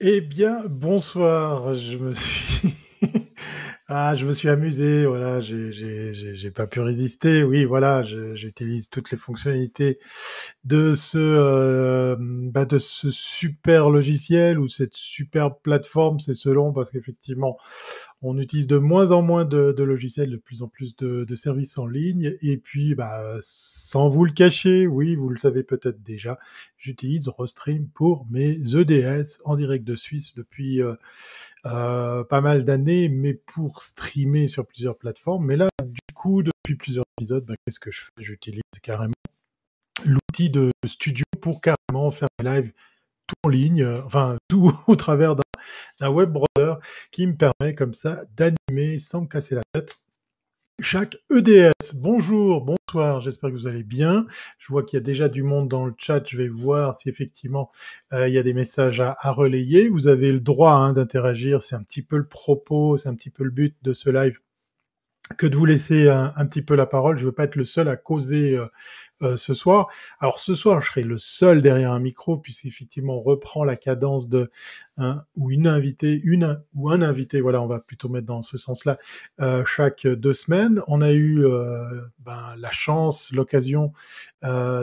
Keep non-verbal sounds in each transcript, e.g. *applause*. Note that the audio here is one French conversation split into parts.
Eh bien, bonsoir. Je me suis *laughs* ah, je me suis amusé, voilà, j'ai pas pu résister. Oui, voilà, j'utilise toutes les fonctionnalités de ce euh, bah, de ce super logiciel ou cette super plateforme, c'est selon parce qu'effectivement, on utilise de moins en moins de, logiciels, de plus en plus de, services en ligne. Et puis, bah, sans vous le cacher, oui, vous le savez peut-être déjà, j'utilise Restream pour mes EDS en direct de Suisse depuis euh, euh, pas mal d'années, mais pour streamer sur plusieurs plateformes. Mais là, du coup, depuis plusieurs épisodes, bah, qu'est-ce que je fais? J'utilise carrément l'outil de studio pour carrément faire des lives tout en ligne, euh, enfin tout *laughs* au travers d'un web browser qui me permet comme ça d'animer sans me casser la tête chaque EDS. Bonjour, bonsoir, j'espère que vous allez bien. Je vois qu'il y a déjà du monde dans le chat, je vais voir si effectivement euh, il y a des messages à, relayer. Vous avez le droit hein, d'interagir, c'est un petit peu le propos, c'est un petit peu le but de ce live que de vous laisser un, un, petit peu la parole. Je ne veux pas être le seul à causer euh, euh, ce soir. Alors ce soir, je serai le seul derrière un micro puisqu'effectivement on reprend la cadence de un ou une invitée, une ou un invité. Voilà, on va plutôt mettre dans ce sens-là euh, chaque deux semaines. On a eu euh, ben, la chance, l'occasion euh,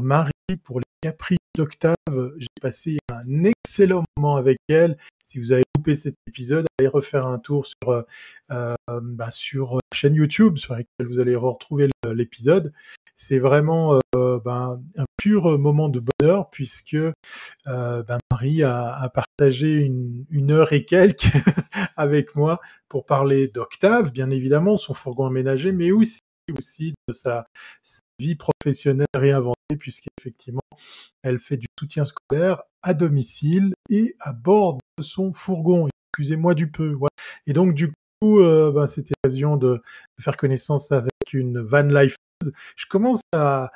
Marie pour les caprices d'Octave. J'ai passé un excellent moment avec elle. Si vous avez loupé cet épisode, allez refaire un tour sur, bah, sur la chaîne YouTube sur laquelle vous allez retrouver l'épisode c'est vraiment euh, ben, un pur moment de bonheur puisque euh, ben, Marie a, a partagé une, une, heure et quelques *laughs* avec moi pour parler d'Octave, bien évidemment, son fourgon aménagé, mais aussi aussi de sa, vie professionnelle réinventée puisqu'effectivement elle fait du soutien scolaire à domicile et à bord de son fourgon. Excusez-moi du peu. Voilà. Et donc du coup, euh, ben, c'était l'occasion de faire connaissance avec une van life je commence à,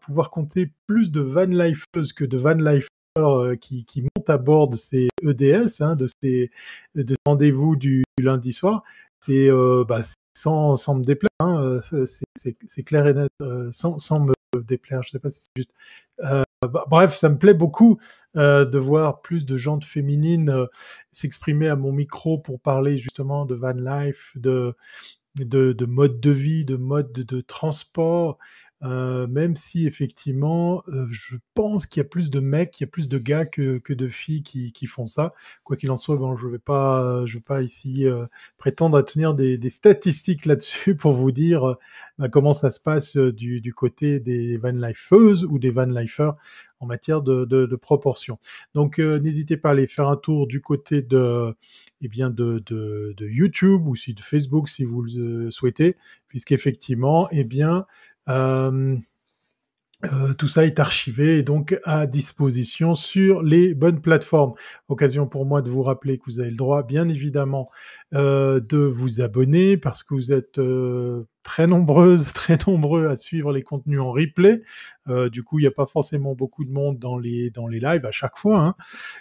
pouvoir compter plus de van lifeuses que de van lifers euh, qui, montent à bord de ces EDS, hein, de ces de rendez-vous du, lundi soir. C'est euh, bah, sans, me déplaire, hein, c'est clair et net, euh, sans, me déplaire, je sais pas si c'est juste. Euh, bah, bref, ça me plaît beaucoup euh, de voir plus de gens féminines euh, s'exprimer à mon micro pour parler justement de van life, de, de, de mode de vie, de mode de, transport, euh, même si effectivement, euh, je pense qu'il y a plus de mecs, il y a plus de gars que, que de filles qui, qui font ça. Quoi qu'il en soit, bon, je vais pas, vais pas ici euh, prétendre à tenir des, statistiques *laughs* là-dessus pour vous dire bah, comment ça se passe du, du côté des van lifeuses ou des van lifers en matière de, proportion. Donc, n'hésitez pas à aller faire un tour du côté de, eh bien, de, de, YouTube ou de Facebook si vous le souhaitez, puisqu'effectivement, eh bien, euh, euh, tout ça est archivé et donc à disposition sur les bonnes plateformes. Occasion pour moi de vous rappeler que vous avez le droit, bien évidemment, euh, de vous abonner parce que vous êtes euh, très nombreuses, *laughs* très nombreux à suivre les contenus en replay. Euh, du coup, il n'y a pas forcément beaucoup de monde dans les dans les lives à chaque fois, hein.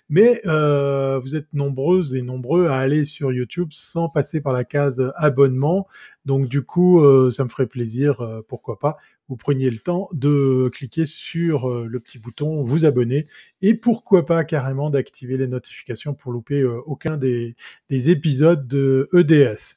mais euh, vous êtes nombreuses et nombreux à aller sur YouTube sans passer par la case abonnement. Donc du coup, euh, ça me ferait plaisir, pourquoi pas, vous preniez le temps de cliquer sur le petit bouton vous abonner et pourquoi pas carrément d'activer les notifications pour louper aucun des, des épisodes de EDS.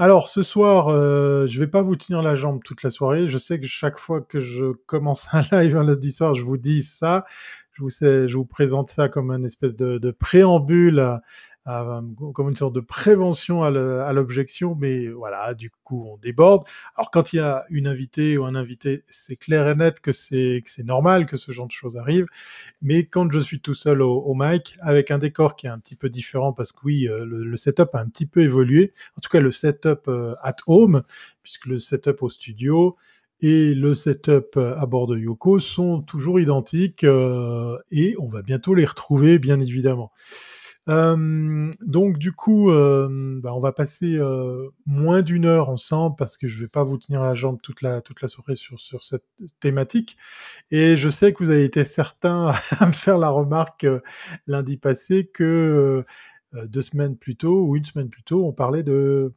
Alors ce soir, euh, je vais pas vous tenir la jambe toute la soirée. Je sais que chaque fois que je commence *laughs* un live un lundi soir, je vous dis ça. Je vous, sais, je vous présente ça comme un espèce de, de préambule à, comme une sorte de prévention à l'objection, mais voilà, du coup, on déborde. Alors, quand il y a une invitée ou un invité, c'est clair et net que c'est normal que ce genre de choses arrive, mais quand je suis tout seul au, au mic, avec un décor qui est un petit peu différent, parce que oui, euh, le, setup a un petit peu évolué, en tout cas le setup euh, at home, puisque le setup au studio, et le setup à bord de Yoko sont toujours identiques euh, et on va bientôt les retrouver bien évidemment. Euh, donc du coup, euh, bah, on va passer euh, moins d'une heure ensemble parce que je vais pas vous tenir la jambe toute la toute la soirée sur sur cette thématique. Et je sais que vous avez été certains *laughs* à me faire la remarque lundi passé que deux semaines plus tôt ou une semaine plus tôt, on parlait de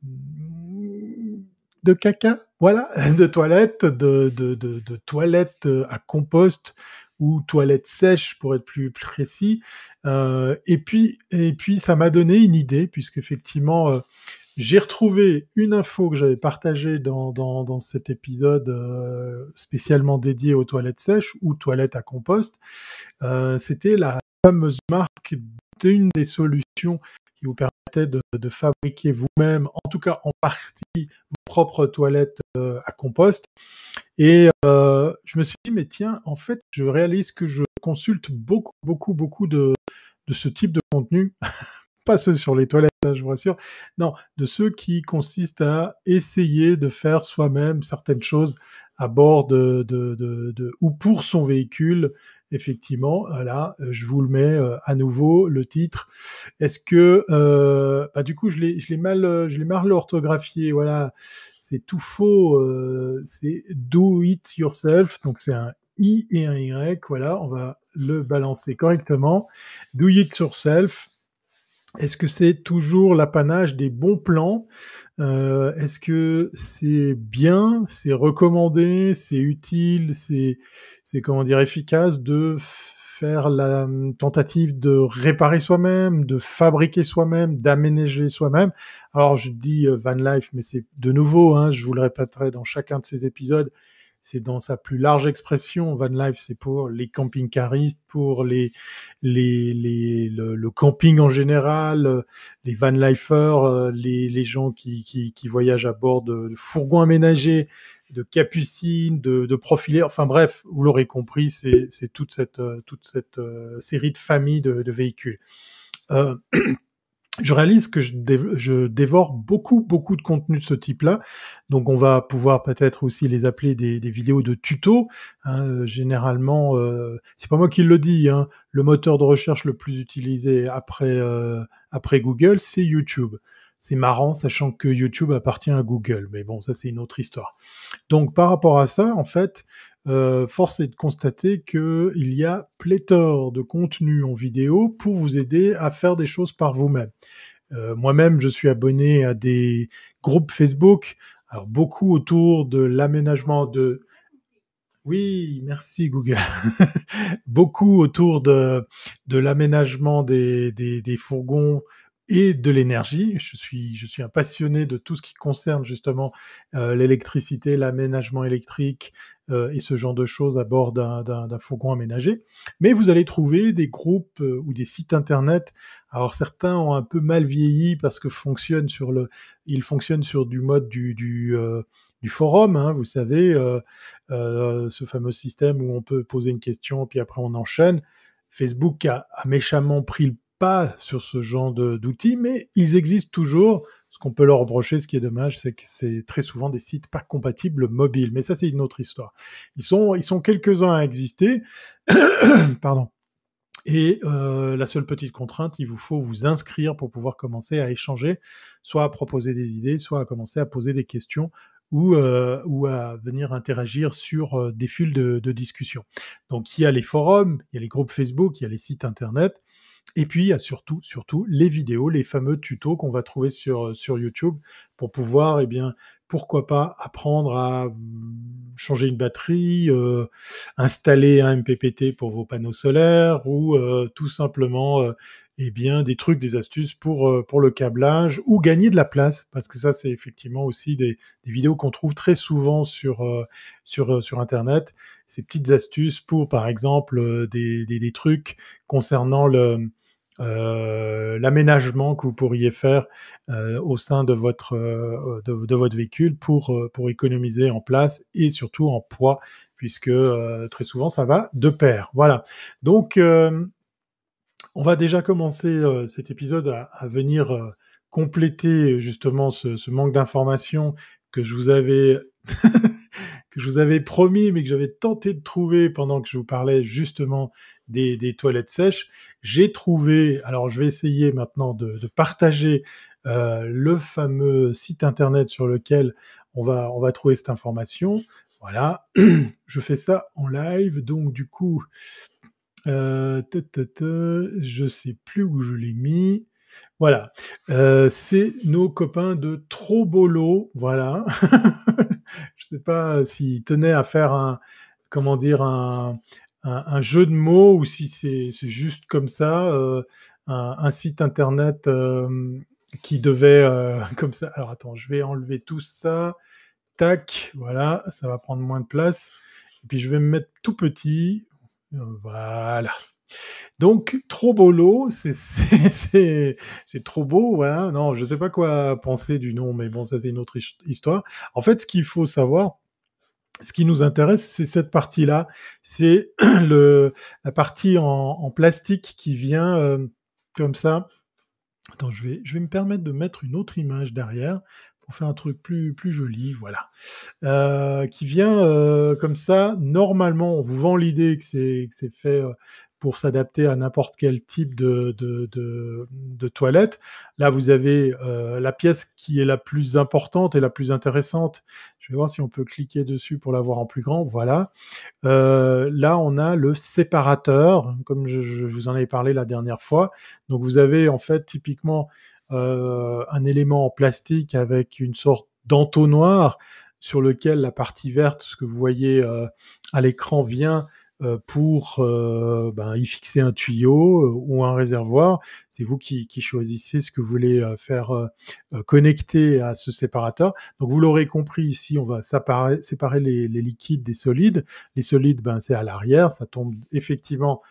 de caca, voilà, *laughs* de toilettes, de, de, de, de toilettes à compost ou toilette sèche pour être plus précis. Euh, et puis et puis ça m'a donné une idée puisqu'effectivement euh, j'ai retrouvé une info que j'avais partagée dans, dans, dans, cet épisode euh, spécialement dédié aux toilettes sèches ou toilettes à compost. C'était la fameuse marque d'une des solutions qui vous permettait de, fabriquer vous-même, en tout cas en partie, vos propres toilettes euh, à compost. Et euh, je me suis dit, mais tiens, en fait, je réalise que je consulte beaucoup, beaucoup, beaucoup de, de ce type de contenu *laughs* pas ceux sur les toilettes, hein, je vous rassure, non, de ceux qui consistent à essayer de faire soi-même certaines choses à bord de, de, de, ou pour son véhicule. Effectivement, là, je vous le mets euh, à nouveau le titre. Est-ce que, euh, bah, du coup, je l'ai, mal, je l'ai mal orthographié. Voilà, c'est tout faux. Euh, c'est do it yourself. Donc c'est un i et un y. Voilà, on va le balancer correctement. Do it yourself. Est-ce que c'est toujours l'apanage des bons plans? Euh, Est-ce que c'est bien, c'est recommandé, c'est utile, c'est, comment dire efficace de faire la hum, tentative de réparer soi-même, de fabriquer soi-même, d'aménager soi-même? Alors je dis euh, van life, mais c'est de nouveau, hein, je vous le répéterai dans chacun de ces épisodes c'est dans sa plus large expression. Van life, c'est pour les camping-caristes, pour les, les, les le, camping en général, les van lifers, euh, les, les gens qui, qui, qui voyagent à bord de, fourgons aménagés, de capucines, de, de profilés. Enfin bref, vous l'aurez compris, c'est toute cette, euh, toute cette euh, série de familles de, de véhicules. Euh, *clears throat* je réalise que je, dévore beaucoup, beaucoup de contenu de ce type-là. Donc, on va pouvoir peut-être aussi les appeler des, vidéos de tutos. Hein. généralement, euh, c'est pas moi qui le dis. Hein, le moteur de recherche le plus utilisé après euh, après Google, c'est YouTube. C'est marrant, sachant que YouTube appartient à Google. Mais bon, ça c'est une autre histoire. Donc, par rapport à ça, en fait, euh, force est de constater qu'il y a pléthore de contenu en vidéo pour vous aider à faire des choses par vous-même. Euh, moi-même, je suis abonné à des groupes Facebook, alors beaucoup autour de l'aménagement de... Oui, merci Google. *laughs* beaucoup autour de, l'aménagement des fourgons et de l'énergie. Je suis, je suis un passionné de tout ce qui concerne justement euh, l'électricité, l'aménagement électrique euh, et ce genre de choses à bord d'un fourgon aménagé. Mais vous allez trouver des groupes euh, ou des sites internet. Alors certains ont un peu mal vieilli parce que fonctionnent sur le, ils fonctionnent sur du mode du, du forum, hein, vous savez, ce fameux système où on peut poser une question puis après on enchaîne. Facebook a, a méchamment pris le pas sur ce genre d'outils, mais ils existent toujours. Ce qu'on peut leur reprocher, ce qui est dommage, c'est que c'est très souvent des sites pas compatibles mobiles. Mais ça, c'est une autre histoire. Ils sont, ils sont quelques-uns à exister. *coughs* Pardon. Et euh, la seule petite contrainte, il vous faut vous inscrire pour pouvoir commencer à échanger, soit à proposer des idées, soit à commencer à poser des questions ou, euh, ou à venir interagir sur euh, des fils de, de discussion. Donc il y a les forums, il y a les groupes Facebook, il y a les sites internet. Et puis, il y a surtout, surtout les vidéos, les fameux tutos qu'on va trouver sur, euh, YouTube pour pouvoir, eh bien, pourquoi pas apprendre à mmh, changer une batterie, euh, installer un MPPT pour vos panneaux solaires ou euh, tout simplement, eh bien, des trucs, des astuces pour, pour le câblage ou gagner de la place parce que ça, c'est effectivement aussi des, des vidéos qu'on trouve très souvent sur, sur, sur Internet. Ces petites astuces pour, par exemple, des, des, trucs concernant le, euh, l'aménagement que vous pourriez faire euh, au sein de votre euh, de, votre véhicule pour pour économiser en place et surtout en poids puisque très souvent ça va de pair. Voilà. Donc on va déjà commencer cet épisode à, venir compléter justement ce, manque d'informations que je vous avais *laughs* que je vous avais promis, mais que j'avais tenté de trouver pendant que je vous parlais justement des, des toilettes sèches. J'ai trouvé, alors je vais essayer maintenant de, partager euh, le fameux site internet sur lequel on va, on va trouver cette information. Voilà, *clears throat* je fais ça en live, donc du coup, euh, je sais plus où je l'ai mis. Voilà, euh, c'est nos copains de Trobolo, voilà. *laughs* je sais pas s'ils tenaient à faire un, comment dire, un, un, jeu de mots ou si c'est juste comme ça, euh, un, site internet euh, qui devait *laughs* comme ça. Alors attends, je vais enlever tout ça. Tac, voilà, ça va prendre moins de place. Et puis je vais me mettre tout petit. Voilà. Donc, trop beau c'est trop beau, voilà. Non, je sais pas quoi penser du nom, mais bon, ça c'est une autre histoire. En fait, ce qu'il faut savoir, ce qui nous intéresse, c'est cette partie-là. C'est *clears throat* la partie en, plastique qui vient euh, comme ça. Attends, je vais, je vais me permettre de mettre une autre image derrière pour faire un truc plus, plus joli, voilà. Euh, qui vient euh, comme ça. Normalement, on vous vend l'idée que c'est fait pour s'adapter à n'importe quel type de, de, toilette. Là, vous avez euh, la pièce qui est la plus importante et la plus intéressante. Je vais voir si on peut cliquer dessus pour la voir en plus grand. Voilà. Euh, là, on a le séparateur, comme je, je, vous en avais parlé la dernière fois. Donc, vous avez en fait typiquement euh, un élément en plastique avec une sorte d'entonnoir sur lequel la partie verte, ce que vous voyez euh, à l'écran, vient euh, pour ben, y fixer un tuyau ou un réservoir. C'est vous qui, choisissez ce que vous voulez faire connecter à ce séparateur. Donc vous l'aurez compris ici, on va séparer, séparer les, les, liquides des solides. Les solides, ben, c'est à l'arrière, ça tombe effectivement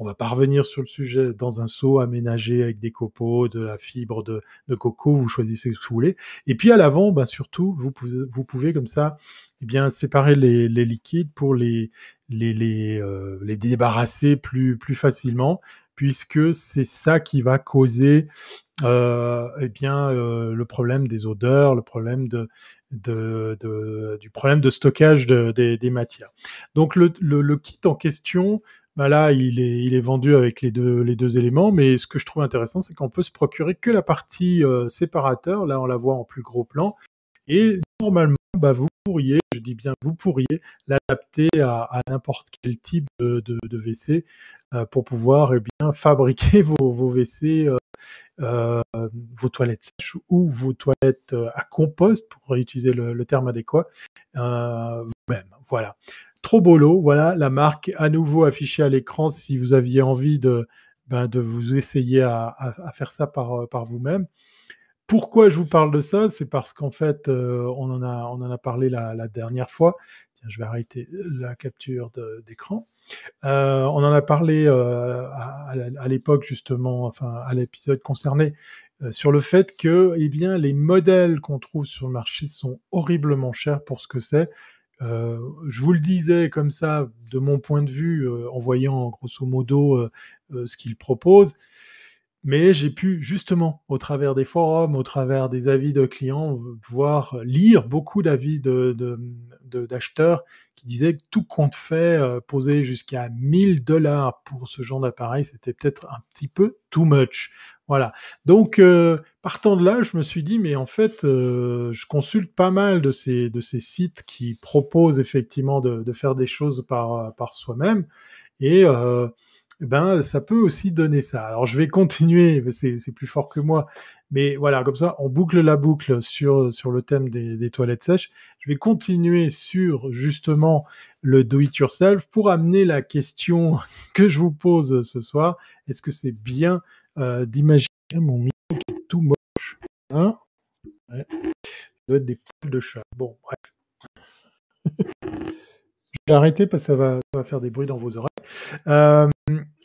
on va pas revenir sur le sujet dans un seau aménagé avec des copeaux, de la fibre de, coco, vous choisissez ce que vous voulez. Et puis à l'avant, ben surtout, vous pouvez, vous pouvez comme ça eh bien séparer les, liquides pour les les les, euh, les débarrasser plus plus facilement puisque c'est ça qui va causer euh, eh bien euh, le problème des odeurs, le problème de, de, de du problème de stockage de, des matières. Donc le, le, kit en question, bah là il est, vendu avec les deux, éléments, mais ce que je trouve intéressant, c'est qu'on peut se procurer que la partie euh, séparateur. Là on la voit en plus gros plan, et normalement bah, vous pourriez, je dis bien vous pourriez, l'adapter à, n'importe quel type de, WC euh, pour pouvoir eh *laughs* fabriquer vos, WC, euh, vos toilettes sèches ou vos toilettes à compost, pour utiliser le terme adéquat, vous-même. Voilà. Trop bolo, voilà la marque à nouveau affichée à l'écran si vous aviez envie de, ben, vous essayer à, faire ça par, par vous-même. Pourquoi je vous parle de ça? C'est parce qu'en fait, euh, on, en a, parlé la, dernière fois. Tiens, je vais arrêter la capture d'écran. Euh, on en a parlé euh, à, l'époque justement, enfin à l'épisode concerné, euh, sur le fait que, eh les modèles qu'on trouve sur le marché sont horriblement chers pour ce que c'est. Euh, je vous le disais comme ça, de mon point de vue, en voyant grosso modo ce qu'ils proposent mais j'ai pu justement, au travers des forums, au travers des avis de clients, voir lire beaucoup d'avis de, d'acheteurs qui disaient que tout compte fait, euh, poser jusqu'à 1000 dollars pour ce genre d'appareil, c'était peut-être un petit peu too much. Voilà. Donc, euh, partant de là, je me suis dit, mais en fait, euh, je consulte pas mal de ces, de ces sites qui proposent effectivement de, de faire des choses par, par soi-même. Et euh, ben ça peut aussi donner ça. Alors je vais continuer, c'est plus fort que moi, mais voilà, comme ça, on boucle la boucle sur sur le thème des, des toilettes sèches. Je vais continuer sur justement le do it yourself pour amener la question *laughs* que je vous pose ce soir. Est-ce que c'est bien euh, d'imaginer mon micro qui est tout moche? Hein? Ça doit être des poules de chat. Bon, bref. *laughs* Arrêter parce que ça va, ça va faire des bruits dans vos oreilles. Euh,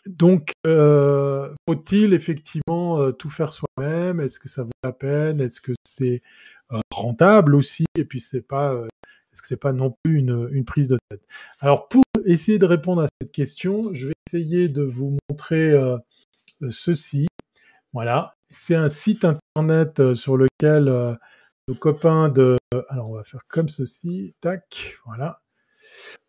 donc, euh, faut-il effectivement euh, tout faire soi-même? Est-ce que ça vaut la peine? Est-ce que c'est rentable aussi? Et puis, c'est pas, est-ce que c'est pas non plus une, une, prise de tête? Alors, pour essayer de répondre à cette question, je vais essayer de vous montrer ceci. Voilà, c'est un site internet sur lequel nos copains de, alors on va faire comme ceci, tac, voilà.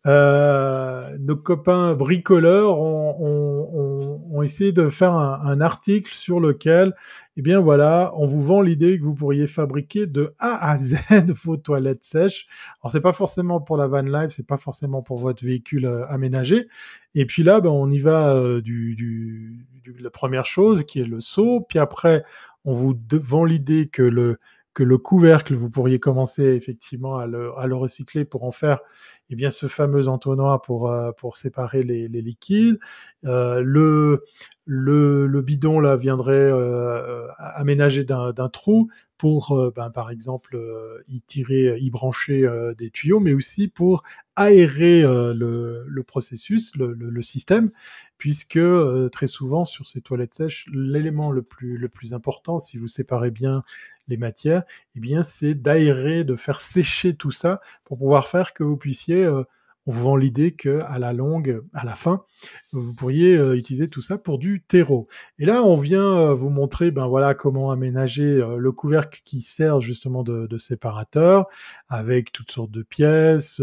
Euh, nos copains bricoleurs ont, essayé de faire un, article sur lequel, eh bien voilà, on vous vend l'idée que vous pourriez fabriquer de A à Z *laughs* vos toilettes sèches. Alors c'est pas forcément pour la van life, c'est pas forcément pour votre véhicule euh, aménagé. Et puis là, ben, on y va euh, la première chose qui est le seau. Puis après, on vous vend l'idée que le le couvercle, vous pourriez commencer effectivement à le, recycler pour en faire eh bien ce fameux entonnoir pour euh, séparer les, liquides. Euh, le, le bidon là viendrait euh, aménager d'un trou pour, euh, ben, par exemple, euh, y tirer, y brancher euh, des tuyaux, mais aussi pour aérer le, le, processus, le, le, système, puisque très souvent sur ces toilettes sèches, l'élément le plus, le plus important, si vous séparez bien les matières, eh bien, c'est d'aérer, de faire sécher tout ça pour pouvoir faire que vous puissiez on vous vend l'idée que à la longue, à la fin, vous pourriez euh, utiliser tout ça pour du terreau. Et là, on vient euh, vous montrer, ben voilà, comment aménager euh, le couvercle qui sert justement de, séparateur, avec toutes sortes de pièces.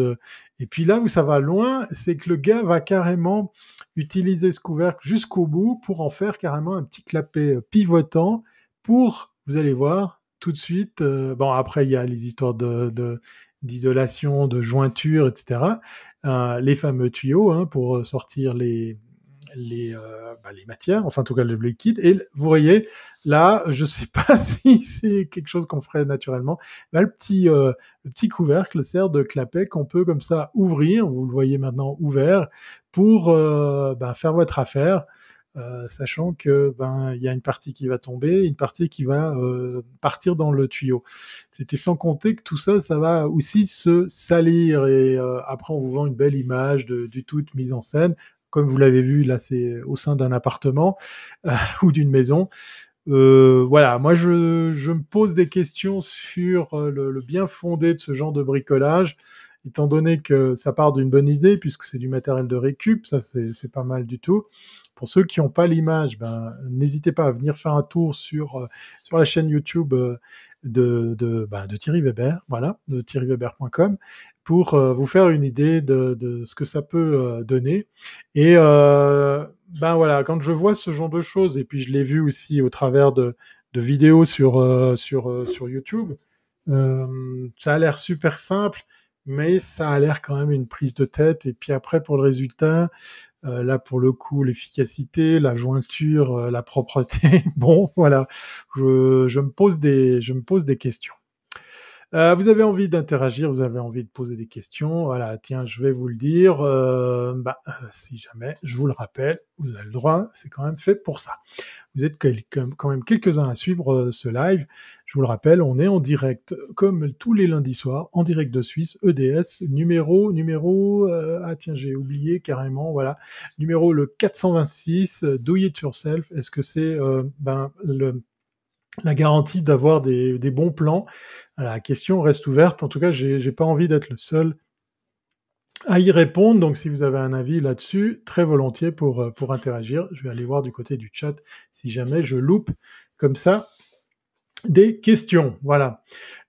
et puis là où ça va loin, c'est que le gars va carrément utiliser ce couvercle jusqu'au bout pour en faire carrément un petit clapet pivotant pour, vous allez voir, tout de suite. bon, après, il y a les histoires de, d'isolation, de jointure, etc. Euh, les fameux tuyaux hein, pour sortir les, euh, bah, les matières, enfin en tout cas le liquide. Et vous voyez, là, je sais pas *laughs* si c'est quelque chose qu'on ferait naturellement. Là, le petit, euh, le petit couvercle sert de clapet qu'on peut comme ça ouvrir, vous le voyez maintenant ouvert, pour bah, faire votre affaire. Euh, sachant que ben il y a une partie qui va tomber, une partie qui va euh, partir dans le tuyau. C'était sans compter que tout ça, ça va aussi se salir et euh, après on vous vend une belle image du tout mise en scène. Comme vous l'avez vu, là c'est au sein d'un appartement *laughs* ou d'une maison. voilà, moi je, je, me pose des questions sur le bien fondé de ce genre de bricolage étant donné que ça part d'une bonne idée, puisque c'est du matériel de récup, ça c'est pas mal du tout. Pour ceux qui n'ont pas l'image, ben, n'hésitez pas à venir faire un tour sur, euh, sur la chaîne YouTube euh, de, ben, de Thierry Weber, voilà, de thierryweber.com, pour euh, vous faire une idée de, de, ce que ça peut donner. Et ben voilà, quand je vois ce genre de choses, et puis je l'ai vu aussi au travers de, de vidéos sur, sur, sur YouTube, ça a l'air super simple mais ça a l'air quand même une prise de tête. Et puis après, pour le résultat, euh, là, pour le coup, l'efficacité, la jointure, euh, la propreté, *laughs* bon, voilà, je, je, me pose des, je me pose des questions. Euh, vous avez envie d'interagir, vous avez envie de poser des questions. Voilà, tiens, je vais vous le dire. Euh, bah, euh, si jamais, je vous le rappelle, vous avez le droit, c'est quand même fait pour ça. Vous êtes quand même quelques-uns à suivre ce live. Je vous le rappelle, on est en direct, comme tous les lundis soirs, en direct de Suisse, EDS, numéro, numéro, ah tiens, j'ai oublié carrément, voilà, numéro le 426, Do It Yourself. Est-ce que c'est ben, le la garantie d'avoir des, bons plans. La question reste ouverte. En tout cas, j'ai pas envie d'être le seul à y répondre. Donc, si vous avez un avis là-dessus, très volontiers pour, euh, pour interagir. Je vais aller voir du côté du chat si jamais je loupe comme ça des questions. Voilà.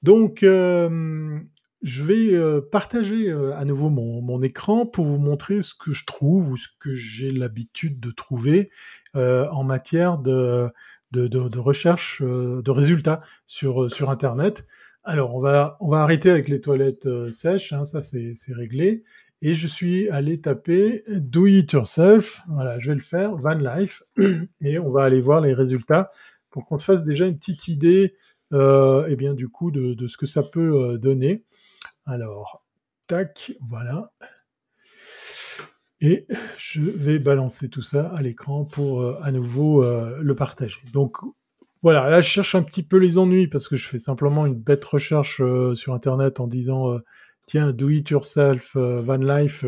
Donc, euh, je vais euh, partager à nouveau mon, écran pour vous montrer ce que je trouve ou ce que j'ai l'habitude de trouver en matière de de, recherche euh, de résultats sur, euh, sur Internet. Alors, on va, on va arrêter avec les toilettes euh, sèches, hein, ça c'est réglé. Et je suis allé taper Do It Yourself. Voilà, je vais le faire, Van Life. *clears throat* Et on va aller voir les résultats pour qu'on se fasse déjà une petite idée, euh, eh bien, du coup, de, de, ce que ça peut donner. Alors, tac, voilà et je vais balancer tout ça à l'écran pour euh, à nouveau euh, le partager. Donc voilà, là je cherche un petit peu les ennuis parce que je fais simplement une bête recherche euh, sur internet en disant tiens do it yourself van life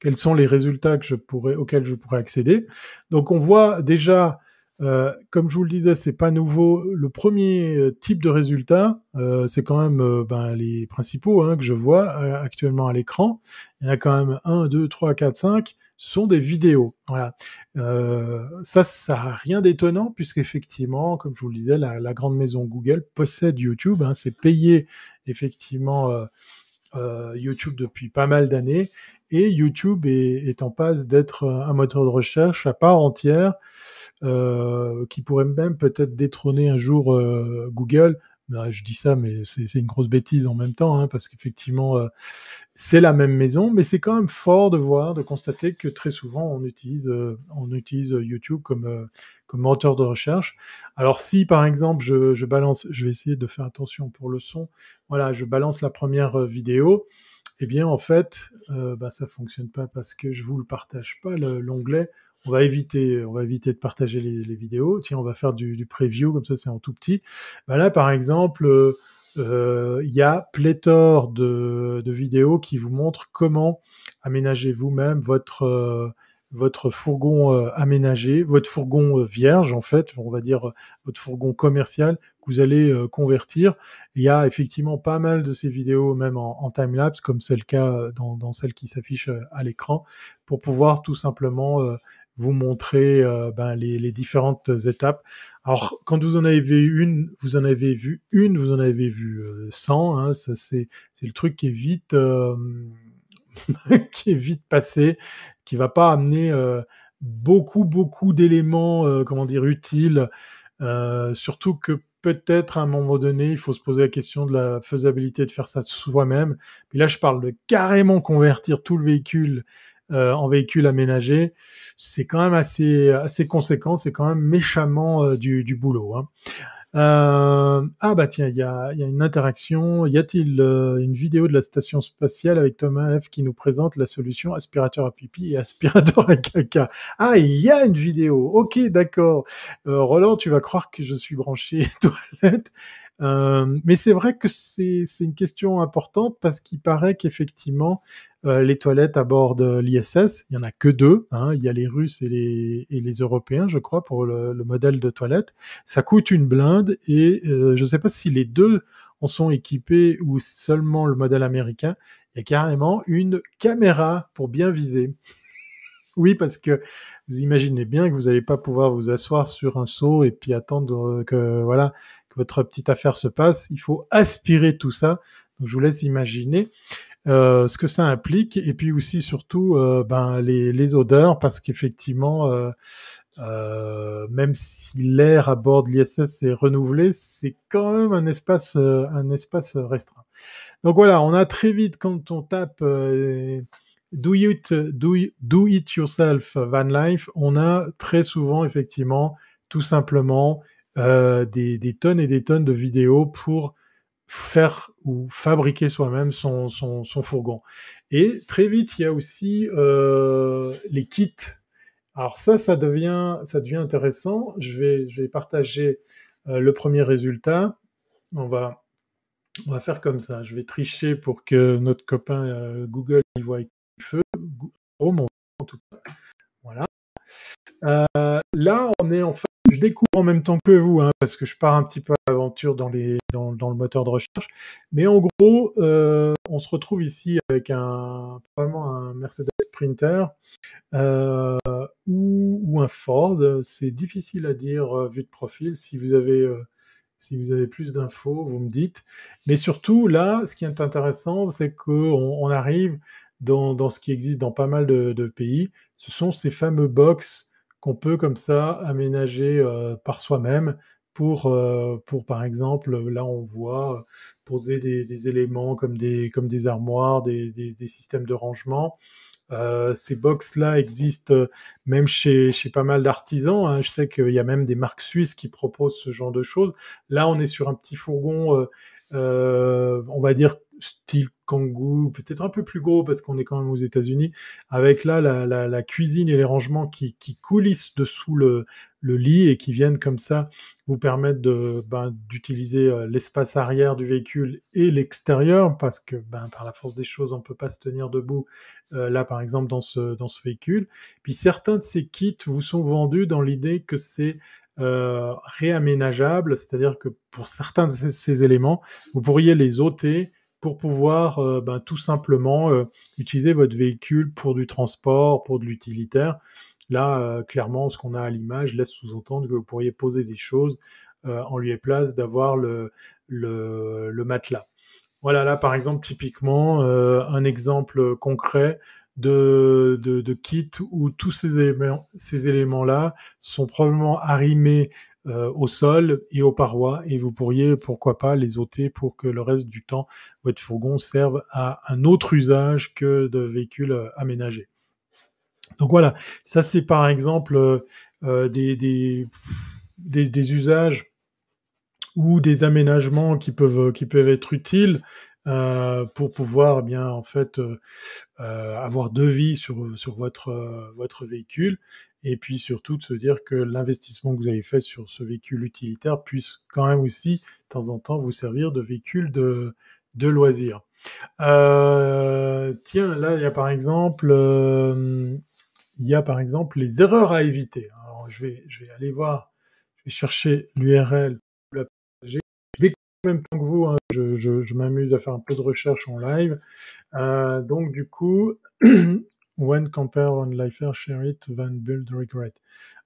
quels sont les résultats que je pourrais auxquels je pourrais accéder? Donc on voit déjà euh, comme je vous le disais, c'est pas nouveau. Le premier type de résultat, euh, c'est quand même ben, les principaux hein, que je vois actuellement à l'écran. Il y en a quand même 1, 2, 3, 4, 5 sont des vidéos. Voilà. Euh, ça, ça n'a rien d'étonnant puisqu'effectivement, comme je vous le disais, la, grande maison Google possède YouTube. Hein, c'est payé effectivement euh, euh, YouTube depuis pas mal d'années. Et YouTube est, en passe d'être un moteur de recherche à part entière qui pourrait même peut-être détrôner un jour Google Bah, je dis ça, mais c'est une grosse bêtise en même temps, hein, parce qu'effectivement, euh, c'est la même maison, mais c'est quand même fort de voir, de constater que très souvent, on utilise, euh, on utilise YouTube comme, euh, comme moteur de recherche. Alors si, par exemple, je, balance, je vais essayer de faire attention pour le son, voilà, je balance la première vidéo, eh bien, en fait, bah, ça fonctionne pas parce que je vous le partage pas, l'onglet on va éviter, on va éviter de partager les, vidéos. Tiens, on va faire du, preview, comme ça c'est en tout petit. Ben là, par exemple, euh, il y a pléthore de, vidéos qui vous montrent comment aménager vous-même votre euh, votre fourgon euh, aménagé, votre fourgon vierge en fait, on va dire votre fourgon commercial que vous allez convertir. Il y a effectivement pas mal de ces vidéos, même en, en time-lapse, comme c'est le cas dans, dans celle qui s'affiche à l'écran, pour pouvoir tout simplement vous montrer euh, ben, les, différentes étapes. Alors, quand vous en avez vu une, vous en avez vu une, vous en avez vu euh, 100. Hein, ça c'est le truc qui est vite euh, *laughs* qui est vite passé, qui va pas amener euh, beaucoup beaucoup d'éléments comment dire utiles. surtout que peut-être à un moment donné, il faut se poser la question de la faisabilité de faire ça soi-même. Puis là, je parle de carrément convertir tout le véhicule euh, en véhicule aménagé, c'est quand même assez assez conséquent, c'est quand même méchamment euh, du, du, boulot. Hein. Euh, ah bah tiens, il y a, y a, une interaction. Y a-t-il euh, une vidéo de la station spatiale avec Thomas F qui nous présente la solution aspirateur à pipi et aspirateur à caca? Ah, il y a une vidéo. Ok, d'accord. Euh, Roland, tu vas croire que je suis branché *laughs* toilette. Euh, mais c'est vrai que c'est une question importante parce qu'il paraît qu'effectivement, euh, les toilettes à bord de l'ISS, il y en a que deux. Hein, il y a les Russes et les, Européens, je crois, pour le, le, modèle de toilette. Ça coûte une blinde et euh, je ne sais pas si les deux en sont équipés ou seulement le modèle américain. Il y a carrément une caméra pour bien viser. *laughs* Oui, parce que vous imaginez bien que vous n'allez pas pouvoir vous asseoir sur un seau et puis attendre que voilà votre petite affaire se passe, il faut aspirer tout ça. Donc, je vous laisse imaginer euh, ce que ça implique et puis aussi surtout euh, ben, les, les, odeurs parce qu'effectivement, euh, même si l'air à bord de l'ISS est renouvelé, c'est quand même un espace, un espace restreint. Donc voilà, on a très vite quand on tape do it, do, do it yourself van life, on a très souvent effectivement tout simplement euh, des, tonnes et des tonnes de vidéos pour faire ou fabriquer soi-même son, son, fourgon. Et très vite, il y a aussi euh, les kits. Alors ça, ça devient, ça devient intéressant. Je vais, je vais partager euh, le premier résultat. On va, on va faire comme ça. Je vais tricher pour que notre copain Google il voit feu. Oh mon en tout cas. Voilà. Là, on est en fait je découvre en même temps que vous, hein, parce que je pars un petit peu à l'aventure dans, le moteur de recherche. Mais en gros, euh, on se retrouve ici avec probablement un Mercedes Sprinter euh, ou, un Ford. C'est difficile à dire euh, vu de profil. Si vous avez, plus d'infos, vous me dites. Mais surtout, là, ce qui est intéressant, c'est qu'on on arrive dans, dans, ce qui existe dans pas mal de, de pays. Ce sont ces fameux box qu'on peut comme ça aménager euh, par soi-même pour, euh, pour par exemple, là on voit poser des, éléments comme des, comme des armoires, des, des, systèmes de rangement. Euh, ces box-là existent même chez, chez pas mal d'artisans. Hein. Je sais qu'il y a même des marques suisses qui proposent ce genre de choses. Là, on est sur un petit fourgon, euh, on va dire style Kangoo, peut-être un peu plus gros parce qu'on est quand même aux États-Unis, avec là la, cuisine et les rangements qui, coulissent dessous le, lit et qui viennent comme ça vous permettre ben, d'utiliser euh, l'espace arrière du véhicule et l'extérieur parce que ben, par la force des choses on peut pas se tenir debout euh, là par exemple dans ce véhicule. Puis certains de ces kits vous sont vendus dans l'idée que c'est euh, réaménageable, c'est-à-dire que pour certains de ces, éléments vous pourriez les ôter pour pouvoir euh, ben, tout simplement euh, utiliser votre véhicule pour du transport, pour de l'utilitaire. Là, euh, clairement, ce qu'on a à l'image laisse sous-entendre que vous pourriez poser des choses en lieu et place d'avoir le, matelas. Voilà, là, par exemple, typiquement, un exemple concret de, de, de où tous ces éléments, ces éléments-là sont probablement arrimés euh, au sol et aux parois et vous pourriez pourquoi pas les ôter pour que le reste du temps votre fourgon serve à un autre usage que de véhicule euh, aménagé. Donc voilà, ça c'est par exemple euh, des, des, des, des, usages ou des aménagements qui peuvent qui peuvent être utiles euh, pour pouvoir eh bien en fait euh, avoir deux vies sur sur votre votre véhicule et puis surtout de se dire que l'investissement que vous avez fait sur ce véhicule utilitaire puisse quand même aussi de temps en temps vous servir de véhicule de, de loisir. Euh, tiens, là il y a par exemple euh, il y a par exemple les erreurs à éviter. Alors je vais je vais aller voir, je vais chercher l'URL même temps que vous, hein, je, m'amuse à faire un peu de recherche en live. Euh, donc du coup, *clears throat* When compare on lifer, share it, van build regret.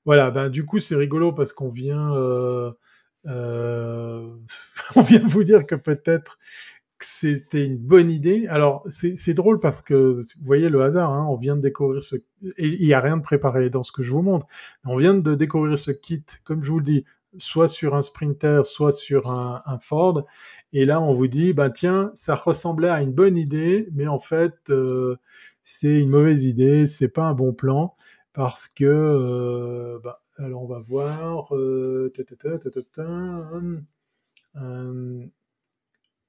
Voilà, ben du coup c'est rigolo parce qu'on vient, euh, euh, *laughs* on vient vous dire que peut-être que c'était une bonne idée. Alors c'est drôle parce que vous voyez le hasard, hein, on vient de découvrir ce, il n'y a rien de préparé dans ce que je vous montre. On vient de découvrir ce kit, comme je vous le dis, soit sur un Sprinter, soit sur un, Ford. Et là, on vous dit, ben tiens, ça ressemblait à une bonne idée, mais en fait, euh, c'est une mauvaise idée, c'est pas un bon plan parce que bah, alors on va voir euh,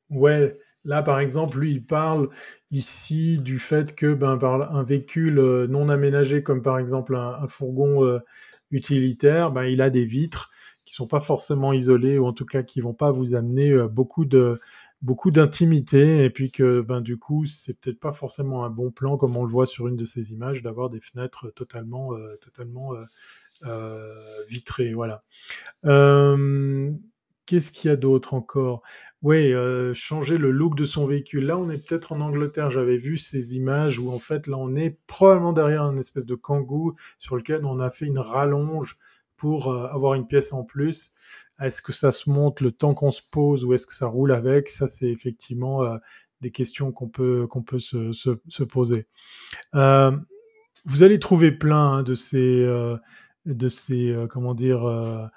ouais là par exemple lui il parle ici du fait que ben par un véhicule non aménagé comme par exemple un, fourgon utilitaire ben il a des vitres qui sont pas forcément isolées ou en tout cas qui vont pas vous amener beaucoup de beaucoup d'intimité et puis que ben du coup c'est peut-être pas forcément un bon plan comme on le voit sur une de ces images d'avoir des fenêtres totalement euh, totalement euh, euh, vitrées voilà. Euh, qu'est-ce qu'il y a d'autre encore? Ouais changer le look de son véhicule. Là on est peut-être en Angleterre j'avais vu ces images où en fait là on est probablement derrière une espèce de kangou sur lequel on a fait une rallonge pour euh, avoir une pièce en plus. Est-ce que ça se monte le temps qu'on se pose ou est-ce que ça roule avec? Ça, c'est effectivement euh, des questions qu'on peut qu'on peut se, se, se poser. Euh, vous allez trouver plein hein, de ces de ces comment dire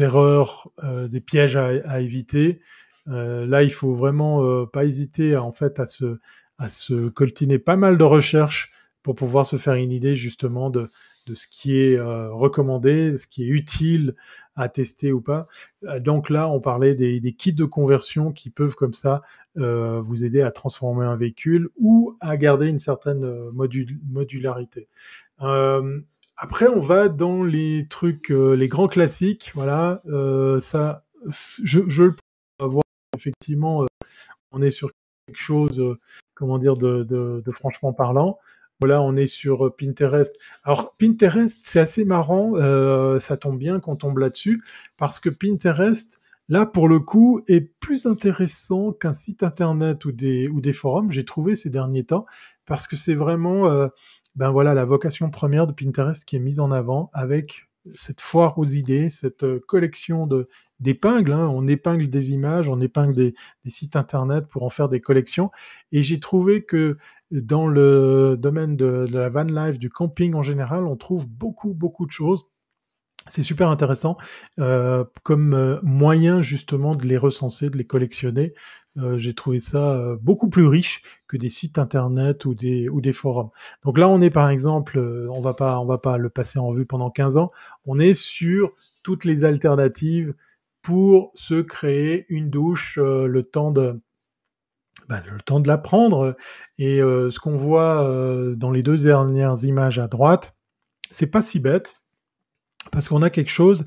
erreurs, des pièges à, éviter. là, il faut vraiment pas hésiter en fait à se à se coltiner pas mal de recherches pour pouvoir se faire une idée justement de de ce qui est euh, recommandé, ce qui est utile à tester ou pas. Euh, donc là, on parlait des, kits de conversion qui peuvent comme ça euh, vous aider à transformer un véhicule ou à garder une certaine modularité. après, on va dans les trucs, les grands classiques. Voilà, ça, je, je le voir effectivement, on est sur quelque chose, comment dire, de, de franchement parlant. Voilà, on est sur euh, Pinterest. Alors Pinterest, c'est assez marrant, euh, ça tombe bien qu'on tombe là-dessus, parce que Pinterest, là pour le coup, est plus intéressant qu'un site internet ou des, ou des forums, j'ai trouvé ces derniers temps, parce que c'est vraiment, euh, ben voilà, la vocation première de Pinterest qui est mise en avant avec cette foire aux idées, cette euh, collection de d'épingles. Hein. On épingle des images, on épingle des, sites internet pour en faire des collections. Et j'ai trouvé que dans le domaine de, la van life, du camping en général, on trouve beaucoup, beaucoup de choses. C'est super intéressant euh, comme euh, moyen justement de les recenser, de les collectionner. Euh, J'ai trouvé ça euh, beaucoup plus riche que des sites internet ou des ou des forums. Donc là, on est par exemple, on va pas on va pas le passer en vue pendant 15 ans. On est sur toutes les alternatives pour se créer une douche le temps de bah, le temps de la prendre. Et euh, ce qu'on voit euh, dans les deux dernières images à droite, c'est pas si bête parce qu'on a quelque chose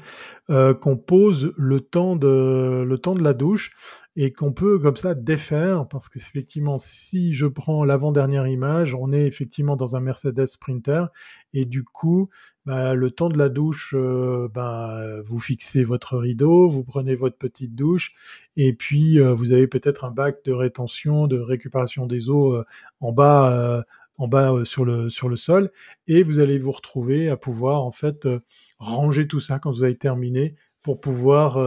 euh, qu'on pose le temps de le temps de la douche et qu'on peut comme ça défaire parce que effectivement si je prends l'avant-dernière image on est effectivement dans un Mercedes Sprinter et du coup bah, le temps de la douche euh, bah, vous fixez votre rideau vous prenez votre petite douche et puis euh, vous avez peut-être un bac de rétention de récupération des eaux euh, en bas en bas sur le sur le sol et vous allez vous retrouver à pouvoir en fait ranger tout ça quand vous avez terminé pour pouvoir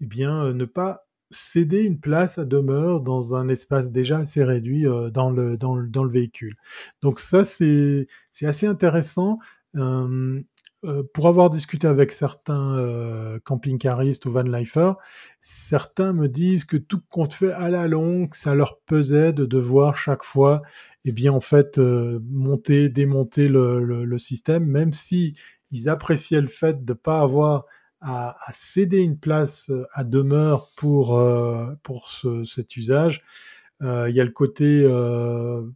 eh bien ne pas céder une place à demeure dans un espace déjà assez réduit euh, dans, le, dans, le, dans le véhicule. Donc ça, c'est assez intéressant. Euh, euh, pour avoir discuté avec certains camping-caristes ou van lifers, certains me disent que tout compte fait à la longue, ça leur pesait de devoir chaque fois, eh bien en fait, monter, démonter le, le, le, système, même si ils appréciaient le fait de ne pas avoir à, céder une place à demeure pour pour ce, cet usage. Il y a le côté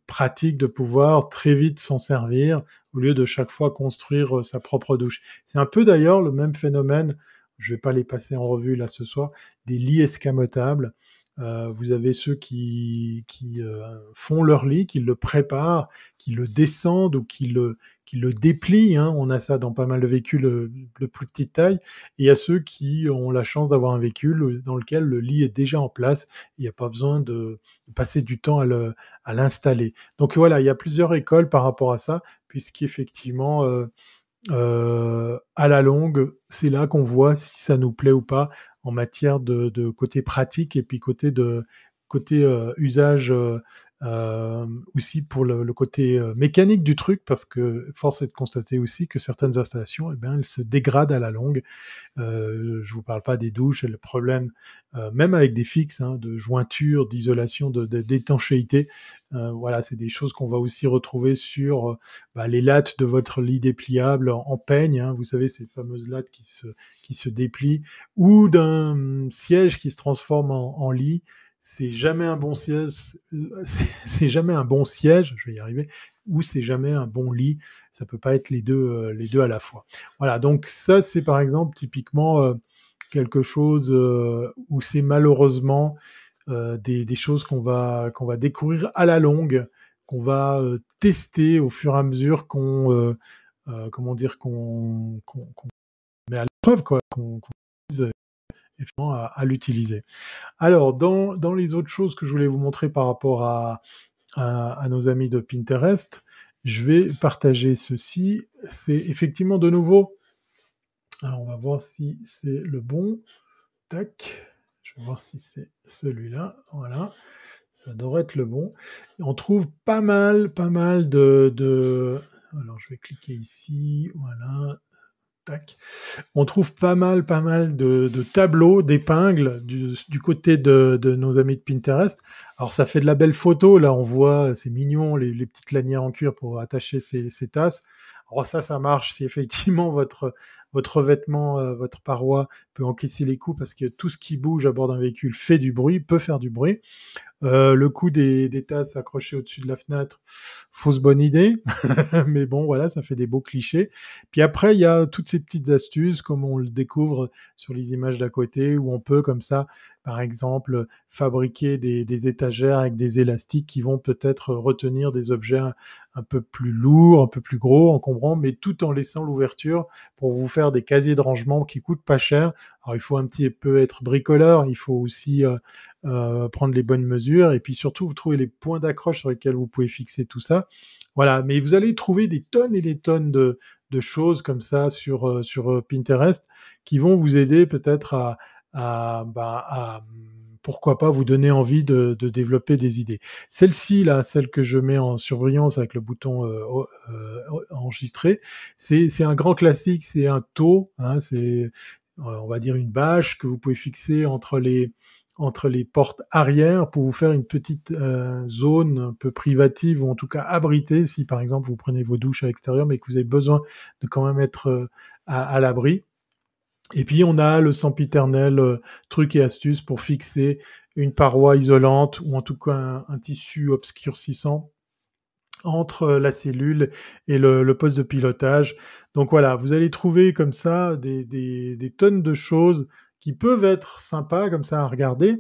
pratique de pouvoir très vite s'en servir au lieu de chaque fois construire euh, sa propre douche. C'est un peu d'ailleurs le même phénomène, je vais pas les passer en revue là ce soir, des lits escamotables. Euh, vous avez ceux qui, qui euh, font leur lit, qui le préparent, qui le descendent ou qui le, qui le déplient. Hein. On a ça dans pas mal de véhicules euh, de plus petite taille. Et il y a ceux qui ont la chance d'avoir un véhicule dans lequel le lit est déjà en place. Il n'y a pas besoin de passer du temps à l'installer. Donc voilà, il y a plusieurs écoles par rapport à ça, puisqu'effectivement, euh, euh, à la longue, c'est là qu'on voit si ça nous plaît ou pas en matière de côté pratique et puis côté de côté euh, usage euh, euh, aussi pour le, côté mécanique du truc, parce que force est de constater aussi que certaines installations, eh bien, elles se dégradent à la longue. Je vous parle pas des douches et le problème, même avec des fixes, hein, de jointure, d'isolation, de, d'étanchéité. voilà, c'est des choses qu'on va aussi retrouver sur bah, les lattes de votre lit dépliable en, peigne. Hein, vous savez, ces fameuses lattes qui se, qui se déplient, ou d'un siège qui se transforme en lit c'est jamais un bon siège, euh, *laughs* c'est jamais un bon siège, je vais y arriver, ou c'est jamais un bon lit. Ça peut pas être les deux, euh, les deux à la fois. Voilà. Donc ça, c'est par exemple typiquement euh, quelque chose où c'est malheureusement des, choses qu'on va qu'on va découvrir à la longue, qu'on va tester au fur et à mesure qu'on comment dire qu'on qu met à l'épreuve quoi, à, l'utiliser. Alors, dans, dans, les autres choses que je voulais vous montrer par rapport à, à, à nos amis de Pinterest, je vais partager ceci. C'est effectivement de nouveau. Alors, on va voir si c'est le bon. Tac. Je vais voir si c'est celui-là. Voilà. Ça devrait être le bon. on trouve pas mal, pas mal de, de... Alors, je vais cliquer ici. Voilà. On trouve pas mal, pas mal de, tableaux, d'épingles du, côté de, nos amis de Pinterest. Alors ça fait de la belle photo, là on voit, c'est mignon, les, les, petites lanières en cuir pour attacher ces, ces, tasses. Alors ça, ça marche si effectivement votre votre vêtement, euh, votre paroi peut encaisser les coups parce que tout ce qui bouge à bord d'un véhicule fait du bruit, peut faire du bruit. Euh, le coup des, tasses accrochées au-dessus de la fenêtre, fausse bonne idée, *laughs* mais bon, voilà, ça fait des beaux clichés. Puis après, il y a toutes ces petites astuces, comme on le découvre sur les images d'à côté, où on peut comme ça, par exemple, fabriquer des, étagères avec des élastiques qui vont peut-être retenir des objets un, peu plus lourds, un peu plus gros, encombrants, mais tout en laissant l'ouverture pour vous des casiers de rangement qui coûtent pas cher alors il faut un petit peu être bricoleur, il faut aussi euh, euh, prendre les bonnes mesures et puis surtout vous trouvez les points d'accroche sur lesquels vous pouvez fixer tout ça. Voilà, mais vous allez trouver des tonnes et des tonnes de, de choses comme ça sur, euh, sur Pinterest qui vont vous aider peut-être à, bah, à pourquoi pas vous donner envie de, développer des idées. Celle-ci, là, celle que je mets en surbrillance avec le bouton euh, euh, enregistré, c'est un grand classique, c'est un taux, hein, c'est on va dire une bâche que vous pouvez fixer entre les entre les portes arrière pour vous faire une petite euh, zone un peu privative ou en tout cas abritée si par exemple vous prenez vos douches à l'extérieur mais que vous avez besoin de quand même être euh, à l'abri. Et puis on a le sempiternel euh, truc et astuce pour fixer une paroi isolante ou en tout cas un, tissu obscurcissant entre la cellule et le, poste de pilotage. Donc voilà, vous allez trouver comme ça des, tonnes de choses qui peuvent être sympas comme ça à regarder,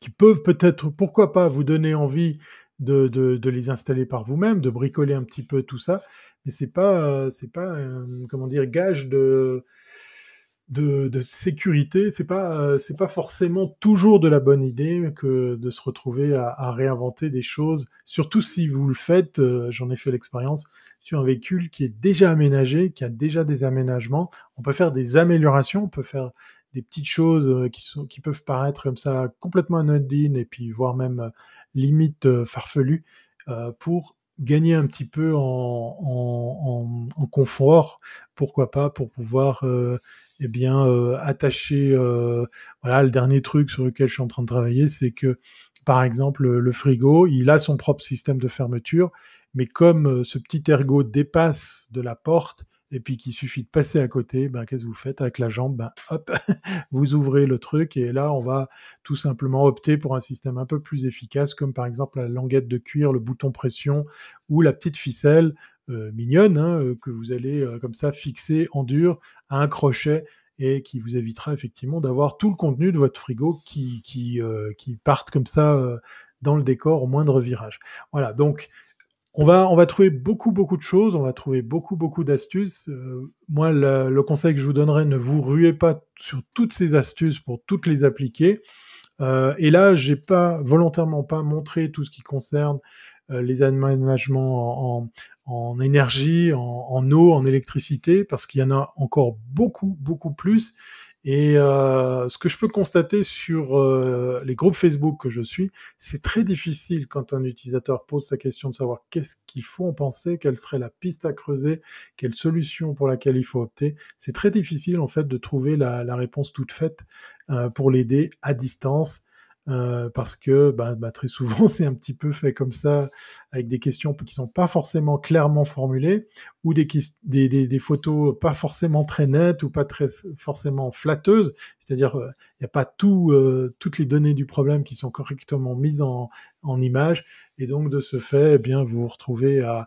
qui peuvent peut-être, pourquoi pas, vous donner envie de les installer par vous-même, de bricoler un petit peu tout ça, mais c'est pas, c'est pas, euh, comment dire, gage de de, sécurité, c'est pas euh, c'est pas forcément toujours de la bonne idée que de se retrouver à, réinventer des choses. Surtout si vous le faites, euh, j'en ai fait l'expérience sur un véhicule qui est déjà aménagé, qui a déjà des aménagements. On peut faire des améliorations, on peut faire des petites choses qui, sont, qui peuvent paraître comme ça complètement anodines et puis voire même limite farfelues pour gagner un petit peu en, en, en, confort, pourquoi pas, pour pouvoir eh bien attacher. voilà, le dernier truc sur lequel je suis en train de travailler, c'est que par exemple le frigo, il a son propre système de fermeture, mais comme ce petit ergot dépasse de la porte, et puis qu'il suffit de passer à côté, ben, qu'est-ce que vous faites avec la jambe? Ben, Hop, *laughs* vous ouvrez le truc et là, on va tout simplement opter pour un système un peu plus efficace, comme par exemple la languette de cuir, le bouton pression ou la petite ficelle euh, mignonne hein, euh, que vous allez euh, comme ça fixer en dur à un crochet et qui vous évitera effectivement d'avoir tout le contenu de votre frigo qui, qui, qui parte comme ça dans le décor au moindre virage. Voilà, donc on va, on va trouver beaucoup, beaucoup de choses, on va trouver beaucoup, beaucoup d'astuces. Euh, moi, le, conseil que je vous donnerais, ne vous ruez pas sur toutes ces astuces pour toutes les appliquer. Euh, et là, j'ai pas volontairement pas montré tout ce qui concerne euh, les aménagements en, énergie, en, eau, en électricité, parce qu'il y en a encore beaucoup, beaucoup plus. Et euh, ce que je peux constater sur euh, les groupes Facebook que je suis, c'est très difficile quand un utilisateur pose sa question de savoir qu'est-ce qu'il faut en penser, quelle serait la piste à creuser, quelle solution pour laquelle il faut opter. C'est très difficile en fait de trouver la, réponse toute faite euh, pour l'aider à distance euh, parce que bah, bah, très souvent *laughs* c'est un petit peu fait comme ça, avec des questions qui sont pas forcément clairement formulées, ou des, des, des, photos pas forcément très nettes ou pas très forcément flatteuses, c'est-à-dire il euh, n'y a pas tout, euh, toutes les données du problème qui sont correctement mises en, en image, et donc de ce fait, eh bien vous vous retrouvez à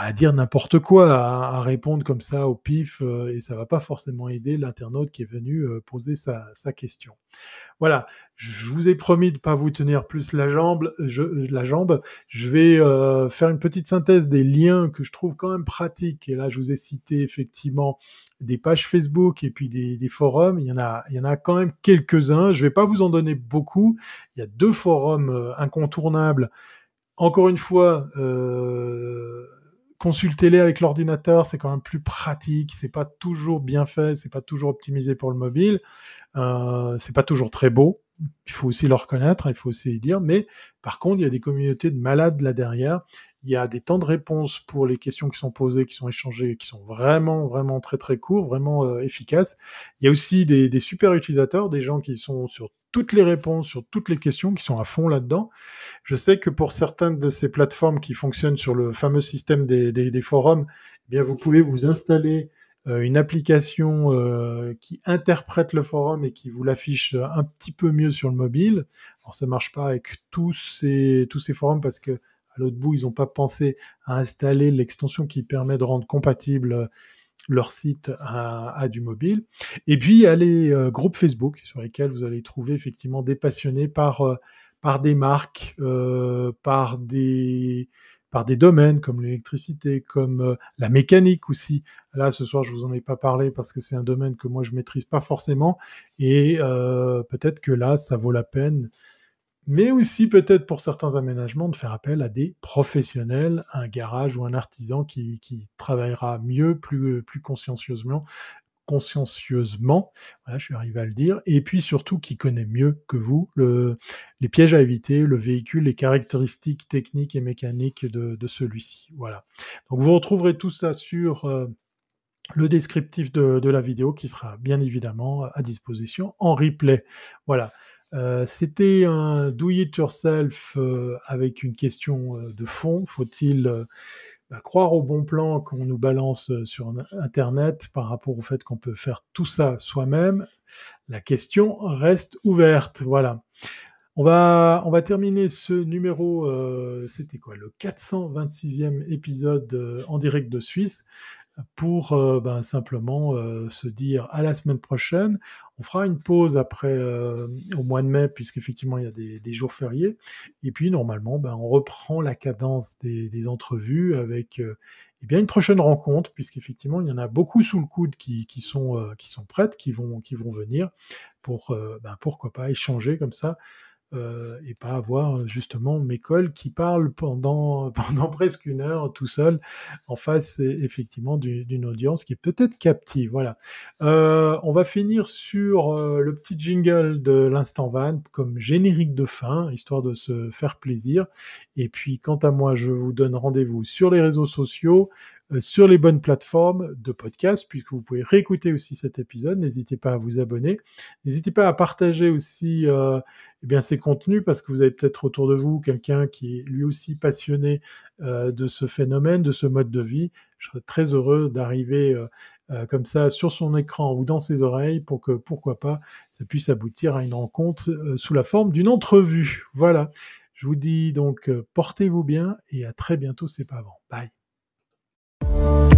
à dire n'importe quoi, à, répondre comme ça au pif, euh, et ça va pas forcément aider l'internaute qui est venu euh, poser sa, question. Voilà, je vous ai promis de pas vous tenir plus la jambe. Je, la jambe. je vais euh, faire une petite synthèse des liens que je trouve quand même pratiques. Et là, je vous ai cité effectivement des pages Facebook et puis des, forums. Il y en a, il y en a quand même quelques-uns. Je vais pas vous en donner beaucoup. Il y a deux forums incontournables. Encore une fois. Euh, consultez-les avec l'ordinateur, c'est quand même plus pratique, c'est pas toujours bien fait, c'est pas toujours optimisé pour le mobile, euh, c'est pas toujours très beau, il faut aussi le reconnaître, il faut aussi dire, mais par contre, il y a des communautés de malades là derrière, il y a des temps de réponse pour les questions qui sont posées, qui sont échangées, qui sont vraiment, vraiment très, très courts, vraiment euh, efficaces. Il y a aussi des, super utilisateurs, des gens qui sont sur toutes les réponses, sur toutes les questions, qui sont à fond là-dedans. Je sais que pour certaines de ces plateformes qui fonctionnent sur le fameux système des, forums, eh bien, vous pouvez vous installer une application euh, qui interprète le forum et qui vous l'affiche un petit peu mieux sur le mobile. Alors ça marche pas avec tous ces tous ces forums parce que à l'autre bout ils n'ont pas pensé à installer l'extension qui permet de rendre compatible euh, leur site à, du mobile. Et puis il y a les groupes Facebook sur lesquels vous allez trouver effectivement des passionnés par par des marques, par des par des domaines comme l'électricité, comme euh, la mécanique aussi. Là, ce soir, je vous en ai pas parlé parce que c'est un domaine que moi je maîtrise pas forcément, et euh, peut-être que là, ça vaut la peine. Mais aussi peut-être pour certains aménagements de faire appel à des professionnels, un garage ou un artisan qui, qui travaillera mieux, plus, plus consciencieusement consciencieusement, voilà, je suis arrivé à le dire, et puis surtout qui connaît mieux que vous le, les pièges à éviter, le véhicule, les caractéristiques techniques et mécaniques de, de celui-ci. Voilà. Donc vous retrouverez tout ça sur euh, le descriptif de, la vidéo qui sera bien évidemment à disposition en replay. Voilà. Euh, C'était un do it yourself euh, avec une question euh, de fond. Faut-il bah, croire au bon plan qu'on nous balance sur Internet par rapport au fait qu'on peut faire tout ça soi-même, la question reste ouverte. Voilà. On va, on va terminer ce numéro, c'était quoi, le 426e épisode en direct de Suisse pour euh, ben, simplement euh, se dire à la semaine prochaine. On fera une pause après euh, au mois de mai puisqu'effectivement il y a des, des, jours fériés. Et puis normalement, ben, on reprend la cadence des, des entrevues avec eh bien une prochaine rencontre puisqu'effectivement il y en a beaucoup sous le coude qui, qui sont qui sont prêtes, qui vont qui vont venir pour ben, pourquoi pas échanger comme ça euh, et pas avoir justement mes cols qui parlent pendant, *laughs* pendant presque une heure tout seul en face effectivement d'une audience qui est peut-être captive. Voilà. Euh, on va finir sur euh, le petit jingle de l'instant van comme générique de fin, histoire de se faire plaisir. Et puis quant à moi, je vous donne rendez-vous sur les réseaux sociaux, euh, sur les bonnes plateformes de podcast, puisque vous pouvez réécouter aussi cet épisode. N'hésitez pas à vous abonner. N'hésitez pas à partager aussi euh, eh bien ces contenus, parce que vous avez peut-être autour de vous quelqu'un qui est lui aussi passionné euh, de ce phénomène, de ce mode de vie. Je serais très heureux d'arriver euh, comme ça sur son écran ou dans ses oreilles pour que, pourquoi pas, ça puisse aboutir à une rencontre sous la forme d'une entrevue. Voilà. Je vous dis donc, portez-vous bien et à très bientôt, c'est pas avant. Bye.